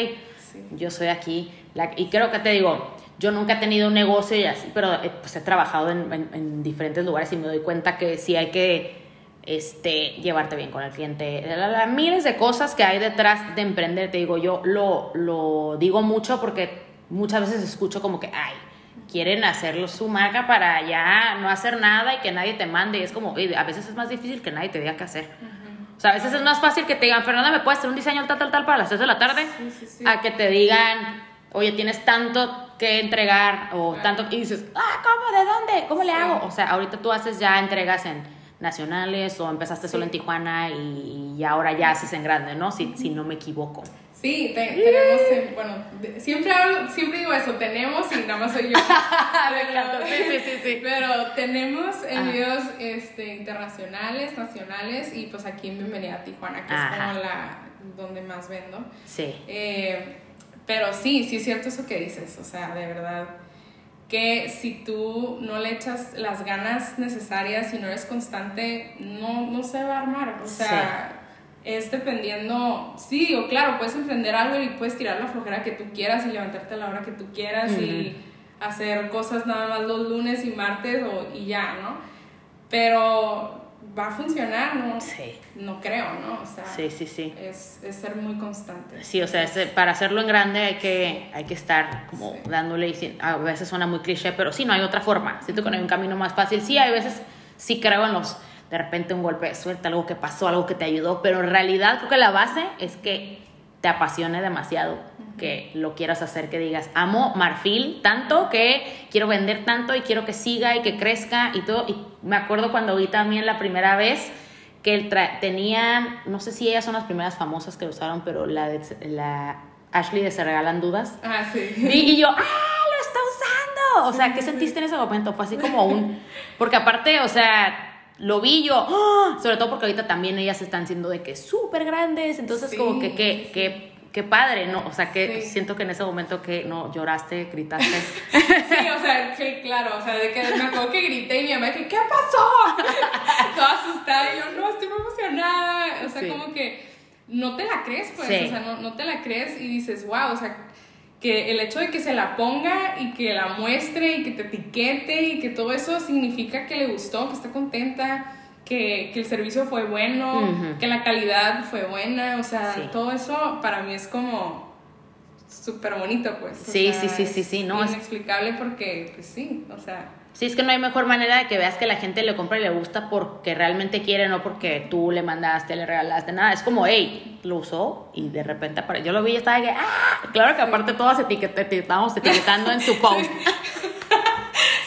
Sí. yo soy aquí la- y creo que te digo, yo nunca he tenido un negocio y así, pero eh, pues he trabajado en, en- en diferentes lugares y me doy cuenta que sí hay que este, llevarte bien con el cliente, la- la- miles de cosas que hay detrás de emprender, te digo, yo lo, lo digo mucho porque muchas veces escucho como que, ay, quieren hacerlo su marca para ya no hacer nada y que nadie te mande, y es como, "Oye, a veces es más difícil que nadie te diga qué hacer. O sea, a veces es más fácil que te digan, Fernanda, ¿me puedes hacer un diseño tal, tal, tal para las 3 de la tarde? Sí, sí, sí. A que te digan, oye, tienes tanto que entregar o Claro. tanto... Y dices, ah, ¿cómo? ¿De dónde? ¿Cómo le hago? O sea, ahorita tú haces ya entregas en nacionales o empezaste solo en Tijuana y, y ahora ya haces en grande, ¿no? Si, si no me equivoco. Sí, te- tenemos, bueno, de- siempre, hablo- siempre digo eso, tenemos y nada más soy yo. Encanta, sí, sí, sí, sí. Pero tenemos envíos este, internacionales, nacionales y pues aquí en Bienvenida a Tijuana, que Ajá. es como la donde más vendo. Sí. Eh, pero sí, sí es cierto eso que dices, o sea, de verdad que si tú no le echas las ganas necesarias y no eres constante, no, no se va a armar, o sea, es dependiendo, sí, digo, claro, puedes emprender algo y puedes tirar la flojera que tú quieras y levantarte a la hora que tú quieras y hacer cosas nada más los lunes y martes o, y ya, ¿no? Pero va a funcionar, ¿no? Sí. No creo, ¿no? O sea, Sí, sí, sí. es, es ser muy constante. Sí, o sea, es- para hacerlo en grande hay que, hay que estar como Sí. dándole, y a veces suena muy cliché, pero sí, no hay otra forma. Siento que no hay un camino más fácil. Sí, hay veces, sí creo en los, de repente un golpe de suerte, algo que pasó, algo que te ayudó, pero en realidad creo que la base es que te apasione demasiado, que lo quieras hacer, que digas, amo marfil tanto que quiero vender tanto y quiero que siga y que crezca y todo. Y me acuerdo cuando vi también la primera vez que el tra- tenían, no sé si ellas son las primeras famosas que lo usaron, pero la, de, la Ashley de Se Regalan Dudas. Ah, sí. Y, y yo, ¡ah, lo está usando! O sea, ¿qué sentiste en ese momento? Fue así como un... Porque aparte, o sea, lo vi yo, ¡ah! sobre todo porque ahorita también ellas están siendo de que súper grandes, entonces Sí, como que, que, que, que padre, ¿no? O sea, que Sí. siento que en ese momento que no lloraste, gritaste. Sí, o sea, que claro, o sea, de que me acuerdo que grité y mi mamá que, ¿qué pasó? Toda asustada y yo, no, estoy muy emocionada. O sea, Sí. como que no te la crees, pues, Sí. o sea, no, no te la crees y dices, wow, o sea, que el hecho de que se la ponga y que la muestre y que te etiquete y que todo eso significa que le gustó, que está contenta, que, que el servicio fue bueno, Ujú. que la calidad fue buena, o sea, Sí. todo eso para mí es como súper bonito, pues. o Sí, sea, sí, sí, sí, sí, no, es- Inexplicable porque, pues sí, o sea. Sí, es que no hay mejor manera de que veas que la gente le compra y le gusta porque realmente quiere, no porque tú le mandaste, le regalaste, nada. Es como, hey, lo usó y de repente apareció. Yo lo vi y estaba de que, ¡ah! Claro que aparte todas etiquet- estábamos etiquetando en su post.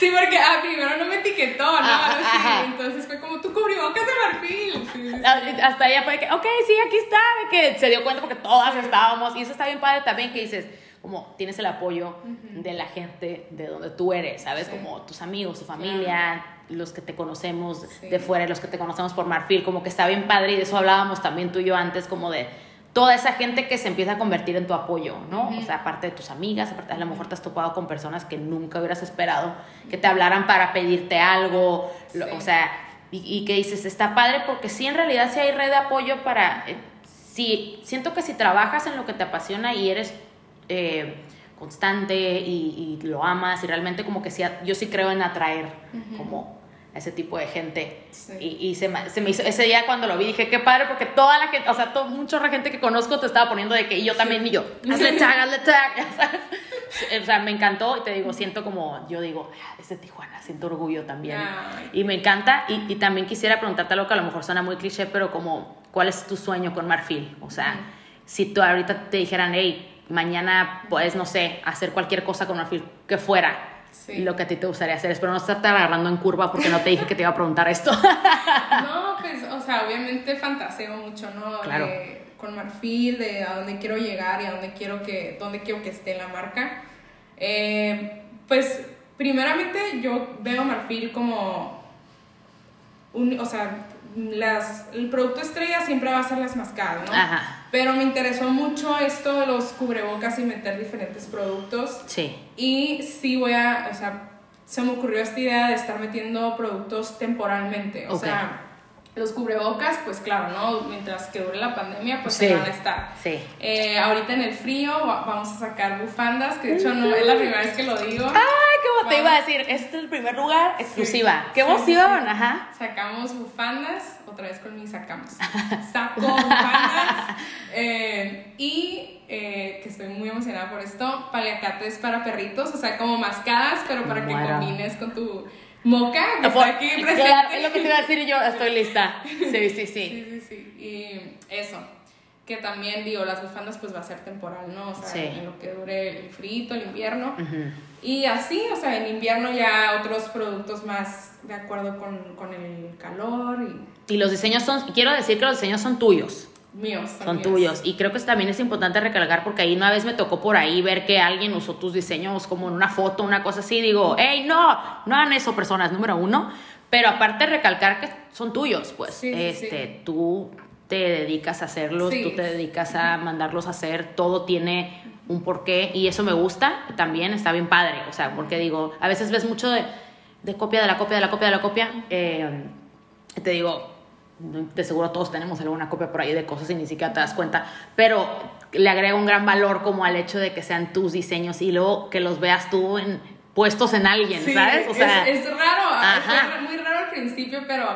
Sí, porque ah, primero no me etiquetó, ¿no? Ajá, Sí, ajá. entonces fue como tu cubrebocas de marfil. Sí, sí. Ah, Hasta ella fue que, ok, sí, aquí está, que se dio cuenta porque todas estábamos. Y eso está bien padre también que dices, como tienes el apoyo de la gente de donde tú eres, ¿sabes? Como tus amigos, tu familia, los que te conocemos de fuera, los que te conocemos por Marfil, como que está bien padre y de eso hablábamos también tú y yo antes, como de toda esa gente que se empieza a convertir en tu apoyo, ¿no? O sea, aparte de tus amigas, aparte a lo mejor te has topado con personas que nunca hubieras esperado que te hablaran para pedirte algo, Sí. o sea, y, y que dices, está padre porque sí, en realidad sí hay red de apoyo para, eh, sí, siento que si trabajas en lo que te apasiona y eres eh, constante y, y lo amas y realmente como que sí, yo sí creo en atraer como a ese tipo de gente. Sí. Y, y se, me, se me hizo, ese día cuando lo vi dije, qué padre, porque toda la gente, o sea, todo, mucha gente que conozco te estaba poniendo de que, y yo también, y yo, hazle tag, hazle tag, ya sabes. O sea, me encantó y te digo, siento como, yo digo, "Ah, es de Tijuana, siento orgullo también. Ay. Y me encanta, y, y también quisiera preguntarte algo que a lo mejor suena muy cliché, pero como, ¿cuál es tu sueño con Marfil? O sea, si tú ahorita te dijeran, hey, mañana puedes, no sé, hacer cualquier cosa con Marfil que fuera, Sí. lo que a ti te gustaría hacer. Espero no estarte agarrando en curva porque no te dije que te iba a preguntar esto. No, pues, o sea, obviamente fantaseo mucho, ¿no? Claro. De- con marfil, de a dónde quiero llegar y a dónde quiero que, dónde quiero que esté la marca. Eh, pues, primeramente yo veo marfil como, un, o sea, las, el producto estrella siempre va a ser las mascadas, ¿no? Ajá. Pero me interesó mucho esto de los cubrebocas y meter diferentes productos. Sí. Y sí voy a, o sea, se me ocurrió esta idea de estar metiendo productos temporalmente. O sea, los cubrebocas, pues claro, ¿no? Mientras que dure la pandemia, pues Sí. se van a estar. Sí. Eh, ahorita en el frío va- vamos a sacar bufandas, que de hecho no es la primera vez que lo digo. ¡Ay, qué te iba a decir, este es el primer lugar, exclusiva. ¡Qué emoción! Ajá. Sacamos bufandas, otra vez con mis sacamos. Saco bufandas. Eh, y eh, que estoy muy emocionada por esto, paliacates para perritos, o sea, como mascadas, pero para que combines con tu moca que está aquí presente. Claro, es lo que te iba a decir y yo estoy lista. Sí, sí, sí. Sí, sí, sí. Y eso que también digo, las bufandas pues va a ser temporal, ¿no? O sea, en lo que dure el frío, el invierno. Y así, o sea, en invierno ya otros productos más de acuerdo con, con el calor. Y... y los diseños son, quiero decir que los diseños son tuyos. Míos. Son tuyos. Y creo que también es importante recalcar porque ahí una vez me tocó por ahí ver que alguien usó tus diseños como en una foto, una cosa así. Digo, hey, no, no hagan eso, personas, número uno. Pero aparte recalcar que son tuyos, pues. este, tú te dedicas a hacerlos, tú te dedicas a mandarlos a hacer, todo tiene un porqué y eso me gusta también, está bien padre, o sea, porque digo, a veces ves mucho de, de copia, de la copia, de la copia, de la copia, eh, te digo, de seguro todos tenemos alguna copia por ahí de cosas y ni siquiera te das cuenta, pero le agrega un gran valor como al hecho de que sean tus diseños y luego que los veas tú en, puestos en alguien, ¿sabes? O sea, es, raro, es muy raro al principio, pero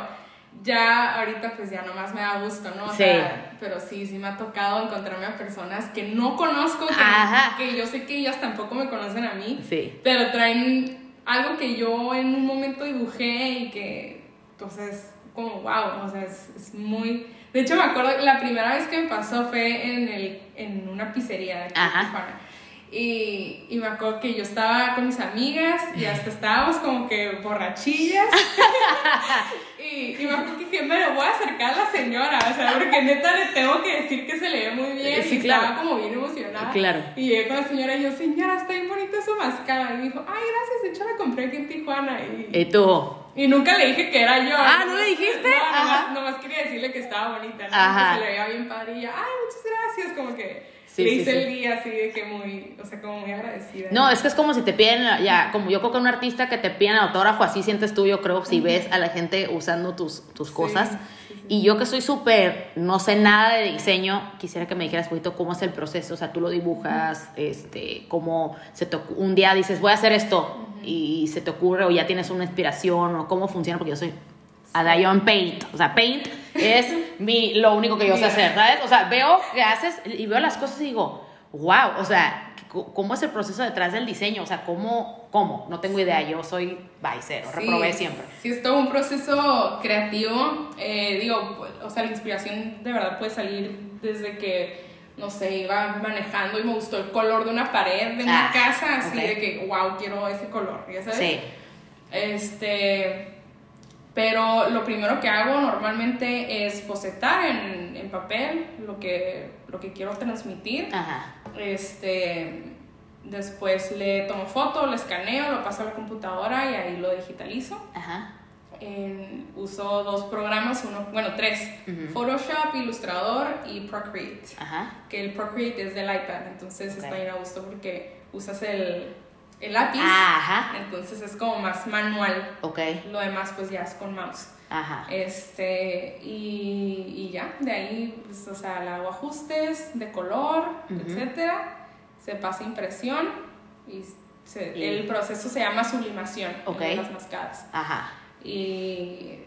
ya ahorita pues ya nomás me da gusto, ¿no? O sea, pero sí, sí me ha tocado encontrarme a personas que no conozco, que, que yo sé que ellas tampoco me conocen a mí, sí. pero traen algo que yo en un momento dibujé y que, entonces, como wow, o sea, es, muy... De hecho, me acuerdo, la primera vez que me pasó fue en, el, en una pizzería de aquí y, y, me acuerdo que yo estaba con mis amigas y hasta estábamos como que borrachillas. y, y, me acuerdo que dije, me lo voy a acercar a la señora, o sea, porque neta le tengo que decir que se le ve muy bien. y estaba como bien emocionada. Claro. Y llegué con la señora y yo, señora, está bien bonita su mascara. Y me dijo, ay, gracias, de hecho la compré aquí en Tijuana. Y, ¿Y tú? Y nunca le dije que era yo. Ah, ¿no le dijiste? No, nomás, quería decirle que estaba bonita, ¿no? Que se le veía bien padre. Y ella, ay, muchas gracias, como que le hice el día así de que muy, o sea, como muy agradecida. No, es que es como si te piden, ya, como yo creo que un artista que te piden autógrafo, así sientes tú, yo creo, si ves a la gente usando tus, tus cosas. Y yo que soy súper, no sé nada de diseño, quisiera que me dijeras poquito cómo es el proceso, o sea, tú lo dibujas, este, cómo se te, un día dices, voy a hacer esto, y se te ocurre, o ya tienes una inspiración, o cómo funciona, porque yo soy a Paint. O sea, Paint es mi, lo único que yo sé hacer, ¿sabes? O sea, veo que haces y veo las cosas y digo, wow, o sea, ¿cómo es el proceso detrás del diseño? O sea, ¿cómo? ¿Cómo? No tengo idea, yo soy baicero, reprobé siempre. Sí, es todo un proceso creativo. Eh, digo, o sea, la inspiración de verdad puede salir desde que, no sé, iba manejando y me gustó el color de una pared de una ah, casa, así de que, wow, quiero ese color, ¿ya sabes? Sí. Este pero lo primero que hago normalmente es bocetar en, en papel lo que, lo que quiero transmitir. Ajá. Este, después le tomo foto, lo escaneo, lo paso a la computadora y ahí lo digitalizo. Ajá. uso dos programas, uno, bueno, tres, Photoshop, Illustrator y Procreate. Ajá. Que el Procreate es del iPad, entonces está bien a gusto porque usas el, el lápiz. Ajá. Entonces es como más manual. Ok. Lo demás pues ya es con mouse. Ajá. Este, y, y ya, de ahí, pues, o sea, le hago ajustes de color, etcétera. Se pasa impresión y, el proceso se llama sublimación en las mascadas. Ajá. Y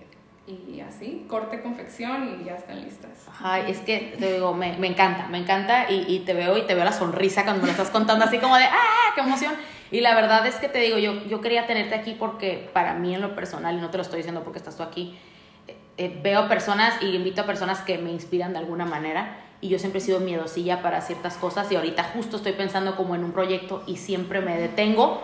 y así, corte, confección y ya están listas. Ay, es que te digo, me, me encanta, me encanta y, y, te veo y te veo la sonrisa cuando me lo estás contando así como de, ¡ah, qué emoción! Y la verdad es que te digo, yo, yo quería tenerte aquí porque para mí en lo personal, y no te lo estoy diciendo porque estás tú aquí, eh, eh, veo personas y invito a personas que me inspiran de alguna manera y yo siempre he sido miedosilla para ciertas cosas y ahorita justo estoy pensando como en un proyecto y siempre me detengo.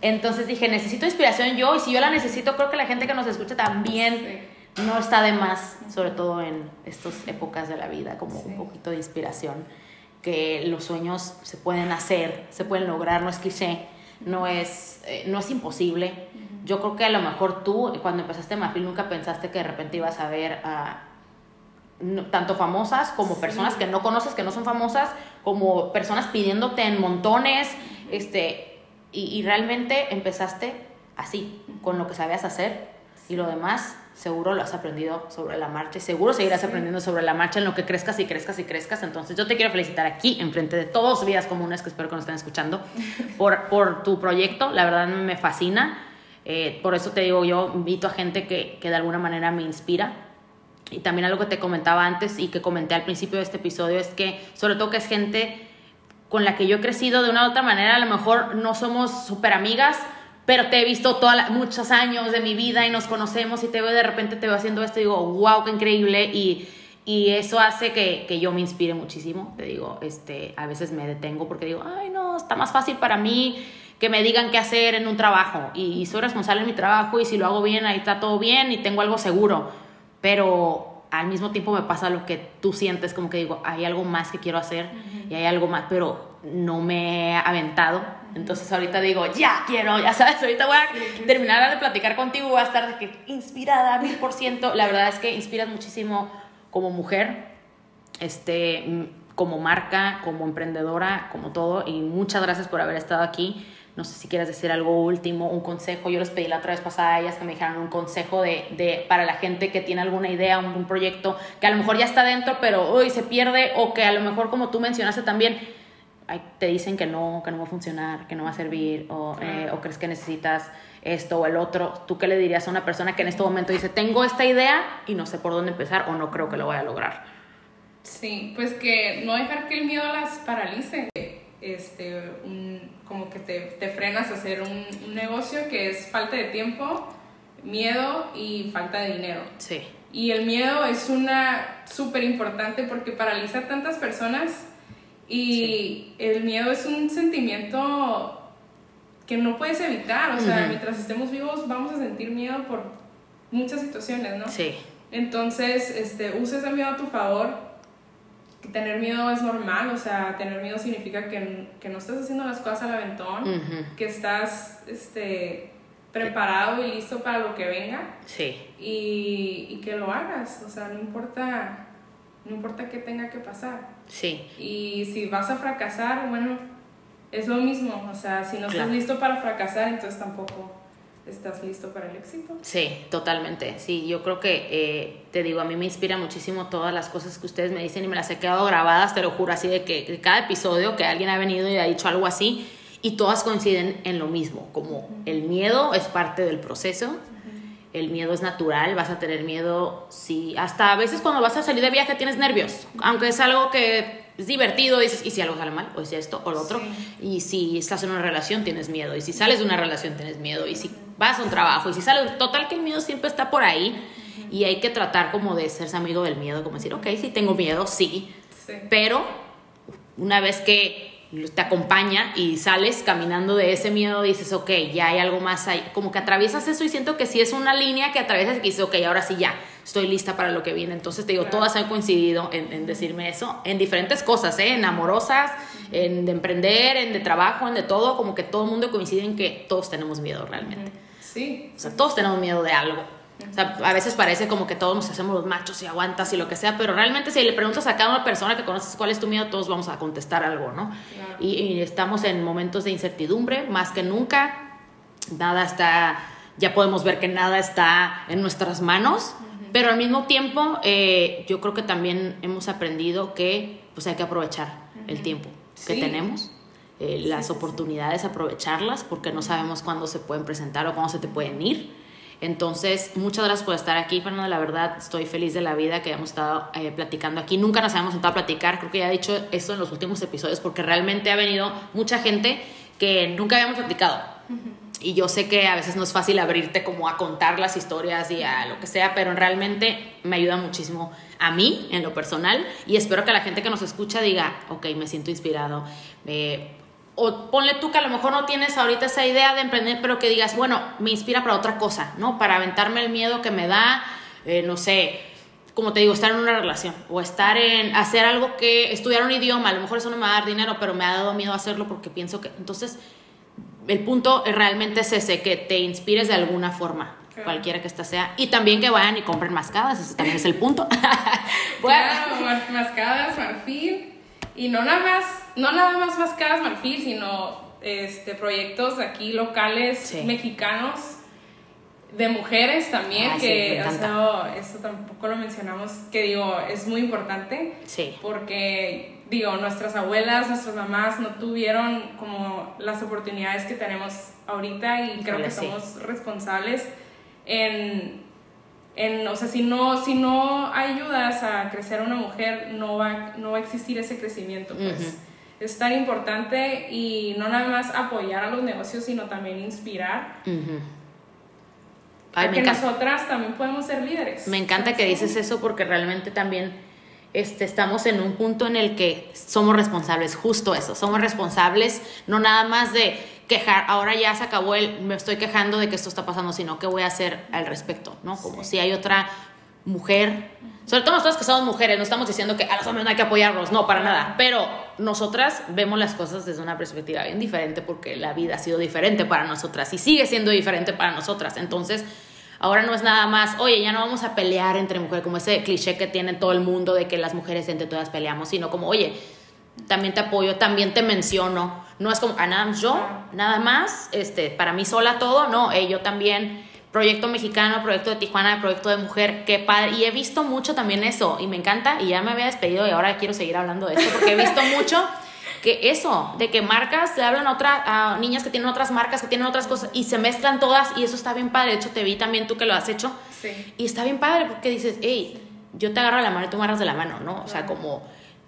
Entonces dije, necesito inspiración yo y si yo la necesito, creo que la gente que nos escucha también no está de más, sobre todo en estas épocas de la vida, como un poquito de inspiración, que los sueños se pueden hacer, se pueden lograr, no es cliché, no es, eh, no es imposible. Yo creo que a lo mejor tú, cuando empezaste Mafil, nunca pensaste que de repente ibas a ver a tanto famosas como personas que no conoces, que no son famosas, como personas pidiéndote en montones, este, y, y realmente empezaste así, con lo que sabías hacer, y lo demás seguro lo has aprendido sobre la marcha y seguro seguirás aprendiendo sobre la marcha en lo que crezcas y crezcas y crezcas. Entonces yo te quiero felicitar aquí, en frente de todos Vidas Comunes, que espero que nos estén escuchando, por, por tu proyecto. La verdad me fascina. Eh, por eso te digo, yo invito a gente que, que de alguna manera me inspira. Y también algo que te comentaba antes y que comenté al principio de este episodio es que sobre todo que es gente con la que yo he crecido de una u otra manera, a lo mejor no somos súper amigas, pero te he visto toda muchos años de mi vida y nos conocemos y te veo de repente te veo haciendo esto y digo, wow, qué increíble y, y eso hace que, que, yo me inspire muchísimo, te digo, este, a veces me detengo porque digo, ay no, está más fácil para mí que me digan qué hacer en un trabajo y, y soy responsable en mi trabajo y si lo hago bien, ahí está todo bien y tengo algo seguro, pero al mismo tiempo me pasa lo que tú sientes, como que digo, hay algo más que quiero hacer y hay algo más, pero no me he aventado entonces ahorita digo, ya quiero, ya sabes, ahorita voy a terminar de platicar contigo, voy a estar de que inspirada mil por ciento. La verdad es que inspiras muchísimo como mujer, este, como marca, como emprendedora, como todo. Y muchas gracias por haber estado aquí. No sé si quieres decir algo último, un consejo. Yo les pedí la otra vez pasada a ellas que me dijeran un consejo de, de, para la gente que tiene alguna idea, un, un proyecto que a lo mejor ya está dentro, pero hoy se pierde o que a lo mejor como tú mencionaste también te dicen que no, que no va a funcionar, que no va a servir, o, eh, o, crees que necesitas esto o el otro, ¿tú qué le dirías a una persona que en este momento dice, tengo esta idea y no sé por dónde empezar o no creo que lo vaya a lograr? Sí, pues que no dejar que el miedo las paralice, este, como que te, te, frenas a hacer un, un negocio que es falta de tiempo, miedo y falta de dinero. Sí. Y el miedo es una súper importante porque paraliza a tantas personas y el miedo es un sentimiento que no puedes evitar, o sea, mientras estemos vivos vamos a sentir miedo por muchas situaciones, ¿no? Sí. Entonces, este, usa ese miedo a tu favor. Tener miedo es normal, o sea, tener miedo significa que, que no estás haciendo las cosas al aventón, que estás este, preparado y listo para lo que venga. Sí. Y, y que lo hagas, o sea, no importa, no importa qué tenga que pasar. Sí. Y si vas a fracasar, bueno, es lo mismo. O sea, si no estás listo para fracasar, entonces tampoco estás listo para el éxito. Sí, totalmente. Sí, yo creo que, eh, te digo, a mí me inspira muchísimo todas las cosas que ustedes me dicen y me las he quedado grabadas, te lo juro, así de que cada episodio que alguien ha venido y ha dicho algo así y todas coinciden en lo mismo, como el miedo es parte del proceso el miedo es natural, vas a tener miedo si hasta a veces cuando vas a salir de viaje tienes nervios, aunque es algo que es divertido, dices, ¿y si algo sale mal? O es esto o lo otro. Y si estás en una relación tienes miedo, y si sales de una relación tienes miedo, y si vas a un trabajo, y si sales, total que el miedo siempre está por ahí y hay que tratar como de serse amigo del miedo, como decir, ok, sí tengo miedo, sí, sí. pero una vez que te acompaña y sales caminando de ese miedo, dices, ok, ya hay algo más ahí. Como que atraviesas eso y siento que sí es una línea que atraviesas y dices, ok, ahora sí ya, estoy lista para lo que viene. Entonces te digo, todas han coincidido en, en, decirme eso, en diferentes cosas, ¿eh? en amorosas, en de emprender, en de trabajo, en de todo, como que todo el mundo coincide en que todos tenemos miedo realmente. Sí. O sea, todos tenemos miedo de algo. O sea, a veces parece como que todos nos hacemos los machos y aguantas y lo que sea, pero realmente si le preguntas a cada una persona que conoces cuál es tu miedo, todos vamos a contestar algo, ¿no? Y, estamos en momentos de incertidumbre más que nunca. Nada está, ya podemos ver que nada está en nuestras manos, pero al mismo tiempo eh, yo creo que también hemos aprendido que pues hay que aprovechar el tiempo que tenemos. Eh, las oportunidades, aprovecharlas, porque no sabemos cuándo se pueden presentar o cuándo se te pueden ir. Entonces, muchas gracias por estar aquí, Fernanda. La verdad, estoy feliz de la vida que hemos estado eh, platicando aquí. Nunca nos habíamos sentado a platicar. Creo que ya he dicho esto en los últimos episodios porque realmente ha venido mucha gente que nunca habíamos platicado. Y yo sé que a veces no es fácil abrirte como a contar las historias y a lo que sea, pero realmente me ayuda muchísimo a mí en lo personal y espero que la gente que nos escucha diga, ok, me siento inspirado. Eh, o ponle tú que a lo mejor no tienes ahorita esa idea de emprender, pero que digas, bueno, me inspira para otra cosa, ¿no? Para aventarme el miedo que me da, eh, no sé, como te digo, estar en una relación o estar en hacer algo que estudiar un idioma, a lo mejor eso no me va a dar dinero, pero me ha dado miedo hacerlo porque pienso que entonces el punto realmente es ese, que te inspires de alguna forma, cualquiera que ésta sea, y también que vayan y compren mascadas, ese también es el punto. bueno. Claro, mascadas, marfil, y no nada más no nada más Mascadas Marfil, sino este, proyectos aquí locales mexicanos. de mujeres también, Ay, sí, que me o sea, eso tampoco lo mencionamos, que digo, es muy importante. Sí. Porque, digo, nuestras abuelas, nuestras mamás no tuvieron como las oportunidades que tenemos ahorita y creo que sí. somos responsables en, en, o sea, si no, si no ayudas a crecer a una mujer, no va, no va a existir ese crecimiento, pues. Ujú. Es tan importante y no nada más apoyar a los negocios, sino también inspirar Ujú. Ay, a me que encanta. nosotras también podemos ser líderes. Me encanta que dices eso porque realmente también este, estamos en un punto en el que somos responsables, justo eso, somos responsables, no nada más de quejar, ahora ya se acabó el, me estoy quejando de que esto está pasando, sino qué voy a hacer al respecto, ¿no? Como si hay otra mujer, sobre todo nosotras que somos mujeres, no estamos diciendo que a los hombres no hay que apoyarlos, no, para nada, pero nosotras vemos las cosas desde una perspectiva bien diferente porque la vida ha sido diferente para nosotras y sigue siendo diferente para nosotras, entonces... Ahora no es nada más, oye, ya no vamos a pelear entre mujeres, como ese cliché que tiene todo el mundo de que las mujeres entre todas peleamos, sino como, oye, también te apoyo, también te menciono. No es como, ah, nada más yo, nada más, este, para mí sola todo, no, eh, yo también, proyecto mexicano, proyecto de Tijuana, proyecto de mujer, qué padre. Y he visto mucho también eso, y me encanta, y ya me había despedido y ahora quiero seguir hablando de esto, porque he visto mucho que eso, de que marcas le hablan a, otra, a niñas que tienen otras marcas, que tienen otras cosas, y se mezclan todas, y eso está bien padre. De hecho, te vi también tú que lo has hecho. Sí. Y está bien padre porque dices, hey, yo te agarro la mano y tú me agarras de la mano, ¿no? O sea, como,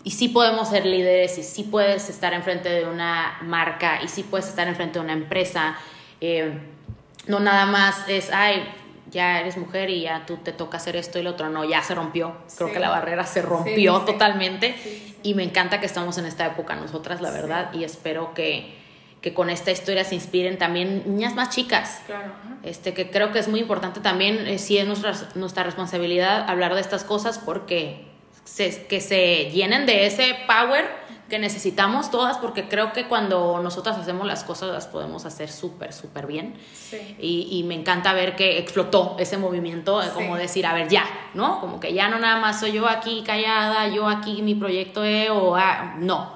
y sí podemos ser líderes, y sí puedes estar enfrente de una marca, y sí puedes estar enfrente de una empresa. eh, no nada más es, ay, ya eres mujer y ya tú te toca hacer esto y lo otro. No, ya se rompió. Creo Sí. que la barrera se rompió sí, sí. totalmente. Y me encanta que estamos en esta época nosotras, la verdad, y espero que, que con esta historia se inspiren también niñas más chicas Claro. este, que creo que es muy importante también, eh, sí es nuestra, nuestra responsabilidad hablar de estas cosas porque se, que se llenen de ese power que necesitamos todas, porque creo que cuando nosotras hacemos las cosas las podemos hacer súper, súper bien. Sí. Y, y me encanta ver que explotó ese movimiento, Sí. como decir, a ver, ya, ¿no? Como que ya no nada más soy yo aquí callada, yo aquí mi proyecto es, o ah, no.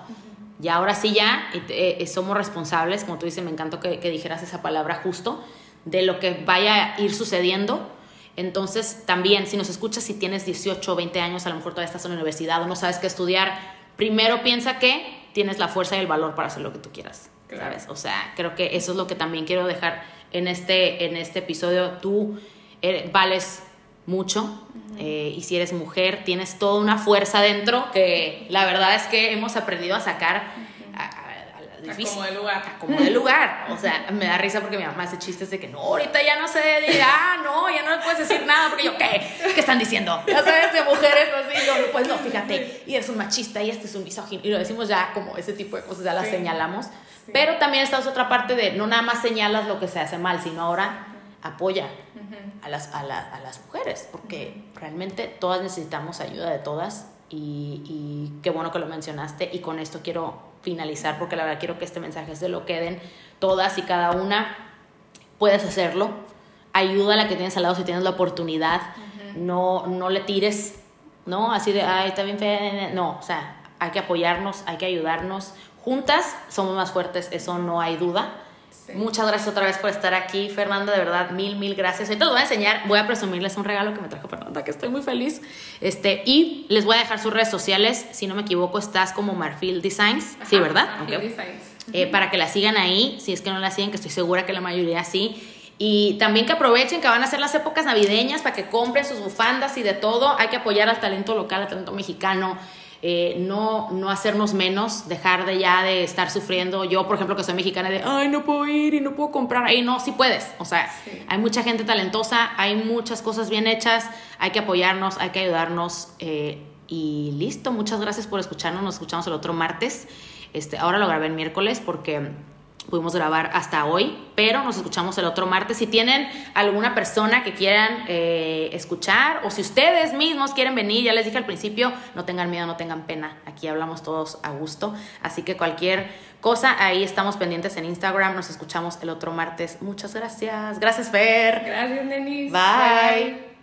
Y ahora sí ya eh, eh, somos responsables, como tú dices, me encantó que, que dijeras esa palabra justo, de lo que vaya a ir sucediendo. Entonces, también, si nos escuchas, si tienes 18 o 20 años, a lo mejor todavía estás en la universidad o no sabes qué estudiar, primero piensa que tienes la fuerza y el valor para hacer lo que tú quieras, Claro. ¿sabes? O sea, creo que eso es lo que también quiero dejar en este, en este episodio. Tú eh, vales mucho eh, y si eres mujer tienes toda una fuerza dentro que la verdad es que hemos aprendido a sacar difícil. como de lugar. a como de lugar. O sea, me da risa porque mi mamá hace chistes de que no, ahorita ya no sé, de, ah, no, ya no le puedes decir nada porque yo, ¿qué? ¿Qué están diciendo? Ya sabes, de mujeres así, yo, pues no, fíjate, y eres un machista y este es un misógino. Y lo decimos ya como ese tipo de cosas, ya las Sí. señalamos. Sí. Pero también está otra parte de no nada más señalas lo que se hace mal, sino ahora apoya a las, a, la- a las mujeres, porque realmente todas necesitamos ayuda de todas y, y qué bueno que lo mencionaste y con esto quiero finalizar porque la verdad quiero que este mensaje se lo queden todas y cada una, puedes hacerlo, ayuda a la que tienes al lado si tienes la oportunidad, no, no le tires, ¿no? Así de, ay, está bien fea, no, o sea, hay que apoyarnos, hay que ayudarnos, juntas somos más fuertes, eso no hay duda. Sí. Muchas gracias otra vez por estar aquí, Fernanda, de verdad, mil, mil gracias. Ahorita les voy a enseñar, voy a presumirles un regalo que me trajo Fernanda, que estoy muy feliz. Este, y les voy a dejar sus redes sociales, si no me equivoco, estás como Marfil Designs, sí, ¿verdad? Marfil. Designs. Eh, para que la sigan ahí, si es que no la siguen, que estoy segura que la mayoría sí. Y también que aprovechen que van a ser las épocas navideñas para que compren sus bufandas y de todo. Hay que apoyar al talento local, al talento mexicano. Eh, no, no hacernos menos, dejar de ya de estar sufriendo. Yo, por ejemplo, que soy mexicana, de, ay, no puedo ir y no puedo comprar. Ahí no, sí puedes. O sea, Sí. hay mucha gente talentosa, hay muchas cosas bien hechas, hay que apoyarnos, hay que ayudarnos. eh, y listo, muchas gracias por escucharnos. Nos escuchamos el otro martes. Este, ahora lo grabé el miércoles porque pudimos grabar hasta hoy, pero nos escuchamos el otro martes. Si tienen alguna persona que quieran eh, escuchar o si ustedes mismos quieren venir, ya les dije al principio, no tengan miedo, no tengan pena. Aquí hablamos todos a gusto. Así que cualquier cosa, ahí estamos pendientes en Instagram. Nos escuchamos el otro martes. Muchas gracias. Gracias, Fer. Gracias, Denise. Bye.